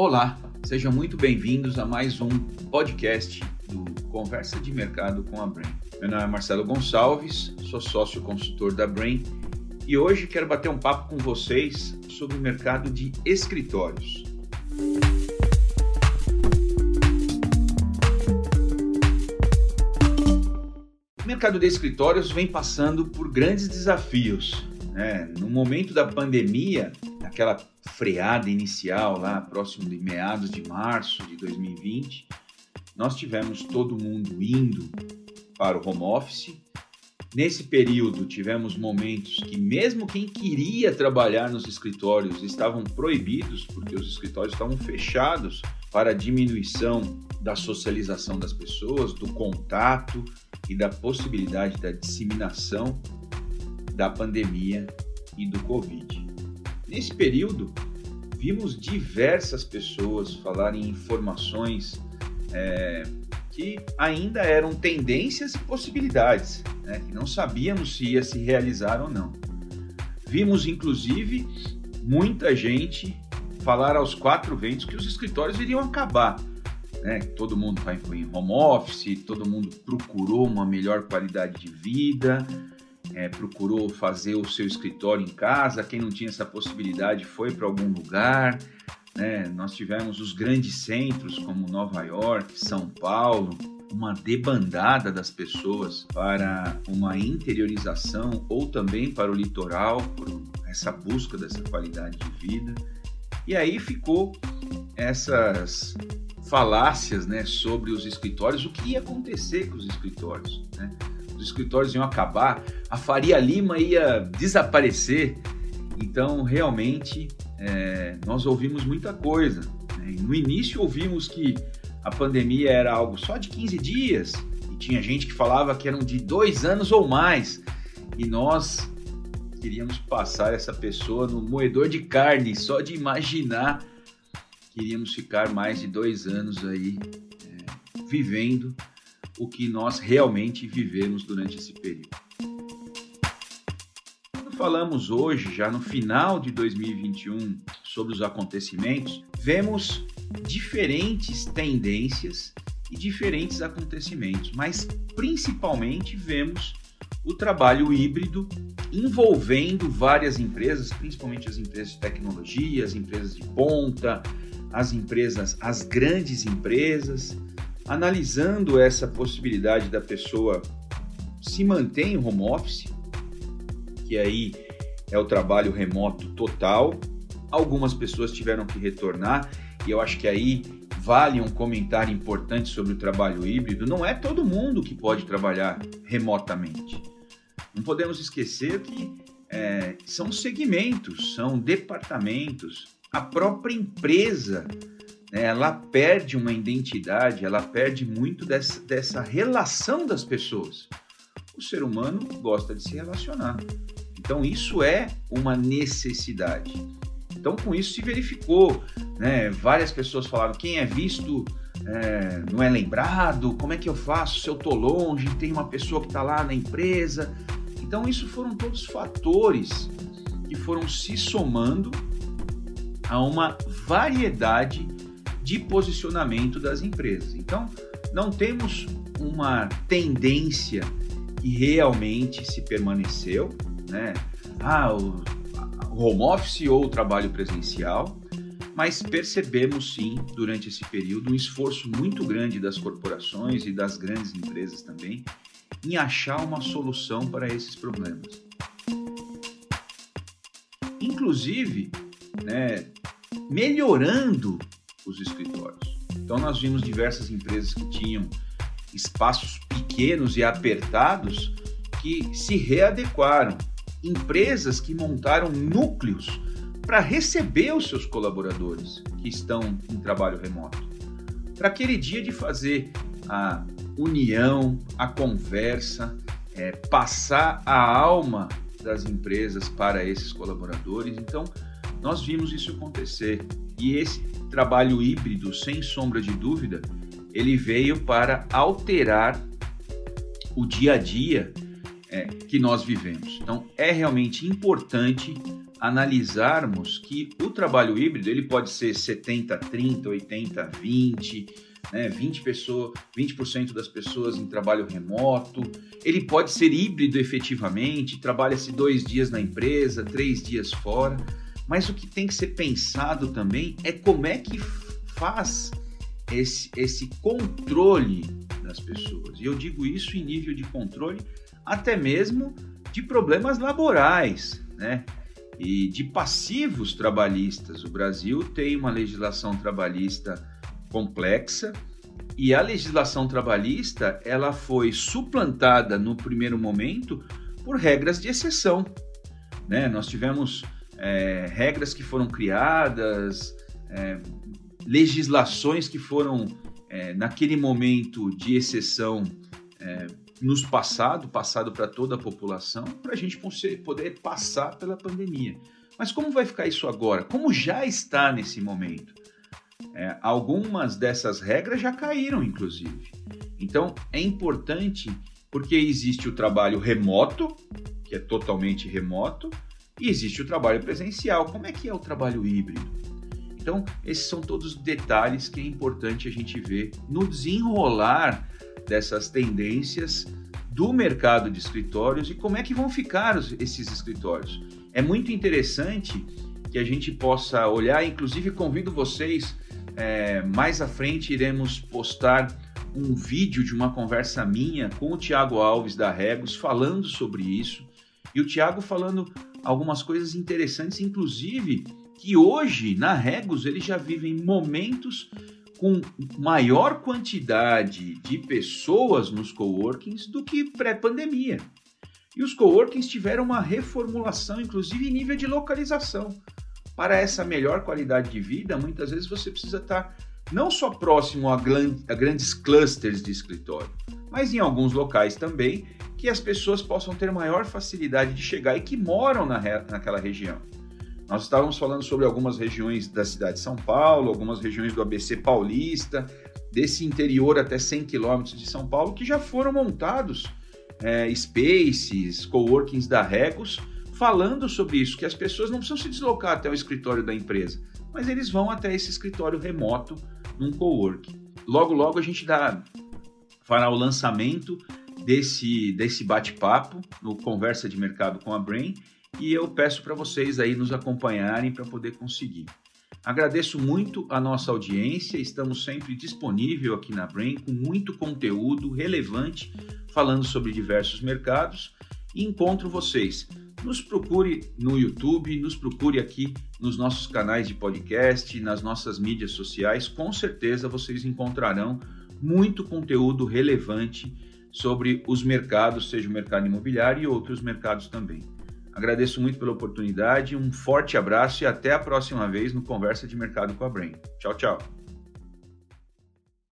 Olá, sejam muito bem-vindos a mais um podcast do Conversa de Mercado com a Brain. Meu nome é Marcelo Gonçalves, sou sócio consultor da Brain e hoje quero bater um papo com vocês sobre o mercado de escritórios. O mercado de escritórios vem passando por grandes desafios. Né? No momento da pandemia, aquela freada inicial lá próximo de meados de março de 2020, nós tivemos todo mundo indo para o home office. Nesse período tivemos momentos que mesmo quem queria trabalhar nos escritórios estavam proibidos, porque os escritórios estavam fechados para a diminuição da socialização das pessoas, do contato e da possibilidade da disseminação da pandemia e do Covid. Nesse período, vimos diversas pessoas falarem informações é, que ainda eram tendências e possibilidades, né, que não sabíamos se ia se realizar ou não. Vimos, inclusive, muita gente falar aos quatro ventos que os escritórios iriam acabar. Né? Todo mundo foi em home office, todo mundo procurou uma melhor qualidade de vida, é, procurou fazer o seu escritório em casa, quem não tinha essa possibilidade foi para algum lugar. Né? Nós tivemos os grandes centros como Nova York, São Paulo, uma debandada das pessoas para uma interiorização ou também para o litoral, por essa busca dessa qualidade de vida. E aí ficou essas falácias né, sobre os escritórios, o que ia acontecer com os escritórios. Né? Os escritórios iam acabar, a Faria Lima ia desaparecer. Então, realmente, é, nós ouvimos muita coisa. Né? No início, ouvimos que a pandemia era algo só de 15 dias, e tinha gente que falava que eram de dois anos ou mais. E nós queríamos passar essa pessoa no moedor de carne, só de imaginar que iríamos ficar mais de dois anos aí é, vivendo o que nós realmente vivemos durante esse período. Quando falamos hoje, já no final de 2021, sobre os acontecimentos, vemos diferentes tendências e diferentes acontecimentos, mas principalmente vemos o trabalho híbrido envolvendo várias empresas, principalmente as empresas de tecnologia, as empresas de ponta, as empresas, as grandes empresas, analisando essa possibilidade da pessoa se manter em home office, que aí é o trabalho remoto total. Algumas pessoas tiveram que retornar e eu acho que aí vale um comentário importante sobre o trabalho híbrido. Não é todo mundo que pode trabalhar remotamente. Não podemos esquecer que é, são segmentos, são departamentos. A própria empresa ela perde uma identidade, ela perde muito dessa, dessa relação das pessoas. O ser humano gosta de se relacionar. Então, isso é uma necessidade. Então, com isso se verificou. Né? Várias pessoas falaram: quem é visto é, não é lembrado, como é que eu faço se eu estou longe, tem uma pessoa que está lá na empresa. Então, isso foram todos fatores que foram se somando a uma variedade de posicionamento das empresas. Então, não temos uma tendência que realmente se permaneceu, né? Ah, o, home office ou o trabalho presencial, mas percebemos sim, durante esse período, um esforço muito grande das corporações e das grandes empresas também em achar uma solução para esses problemas. Inclusive, né, melhorando os escritórios. Então nós vimos diversas empresas que tinham espaços pequenos e apertados que se readequaram, empresas que montaram núcleos para receber os seus colaboradores que estão em trabalho remoto. Para aquele dia de fazer a união, a conversa, é, passar a alma das empresas para esses colaboradores. Então, nós vimos isso acontecer. E esse trabalho híbrido, sem sombra de dúvida, ele veio para alterar o dia a dia é, que nós vivemos. Então, é realmente importante analisarmos que o trabalho híbrido ele pode ser 70 30, 80 20, né, 20 pessoas, 20% das pessoas em trabalho remoto. Ele pode ser híbrido efetivamente, trabalha-se dois dias na empresa, três dias fora. Mas o que tem que ser pensado também é como é que faz esse, esse controle das pessoas. E eu digo isso em nível de controle até mesmo de problemas laborais, né? E de passivos trabalhistas. O Brasil tem uma legislação trabalhista complexa e a legislação trabalhista ela foi suplantada no primeiro momento por regras de exceção. Né? Nós tivemos é, regras que foram criadas, é, legislações que foram, é, naquele momento de exceção, é, nos passado, passado para toda a população, para a gente poder passar pela pandemia. Mas como vai ficar isso agora? Como já está nesse momento? É, algumas dessas regras já caíram, inclusive. Então é importante porque existe o trabalho remoto, que é totalmente remoto, e existe o trabalho presencial. Como é que é o trabalho híbrido? Então, esses são todos detalhes que é importante a gente ver no desenrolar dessas tendências do mercado de escritórios e como é que vão ficar os, esses escritórios. É muito interessante que a gente possa olhar, inclusive convido vocês, é, mais à frente iremos postar um vídeo de uma conversa minha com o Tiago Alves da Regos falando sobre isso e o Tiago falando algumas coisas interessantes, inclusive que hoje na Regos eles já vivem momentos com maior quantidade de pessoas nos coworkings do que pré-pandemia. E os coworkings tiveram uma reformulação, inclusive em nível de localização. Para essa melhor qualidade de vida, muitas vezes você precisa estar não só próximo a, a grandes clusters de escritório, mas em alguns locais também que as pessoas possam ter maior facilidade de chegar e que moram na, naquela região. Nós estávamos falando sobre algumas regiões da cidade de São Paulo, algumas regiões do ABC paulista, desse interior até 100 quilômetros de São Paulo, que já foram montados é, spaces, coworkings da Regos, falando sobre isso, que as pessoas não precisam se deslocar até o escritório da empresa, mas eles vão até esse escritório remoto num coworking. Logo, logo a gente dá, fará o lançamento desse, desse bate-papo no Conversa de Mercado com a Brain e eu peço para vocês aí nos acompanharem para poder conseguir. Agradeço muito a nossa audiência, estamos sempre disponível aqui na Brain com muito conteúdo relevante falando sobre diversos mercados e encontro vocês. Nos procure no YouTube, nos procure aqui nos nossos canais de podcast, nas nossas mídias sociais, com certeza vocês encontrarão muito conteúdo relevante sobre os mercados, seja o mercado imobiliário e outros mercados também. Agradeço muito pela oportunidade, um forte abraço e até a próxima vez no Conversa de Mercado com a Brain. Tchau, tchau.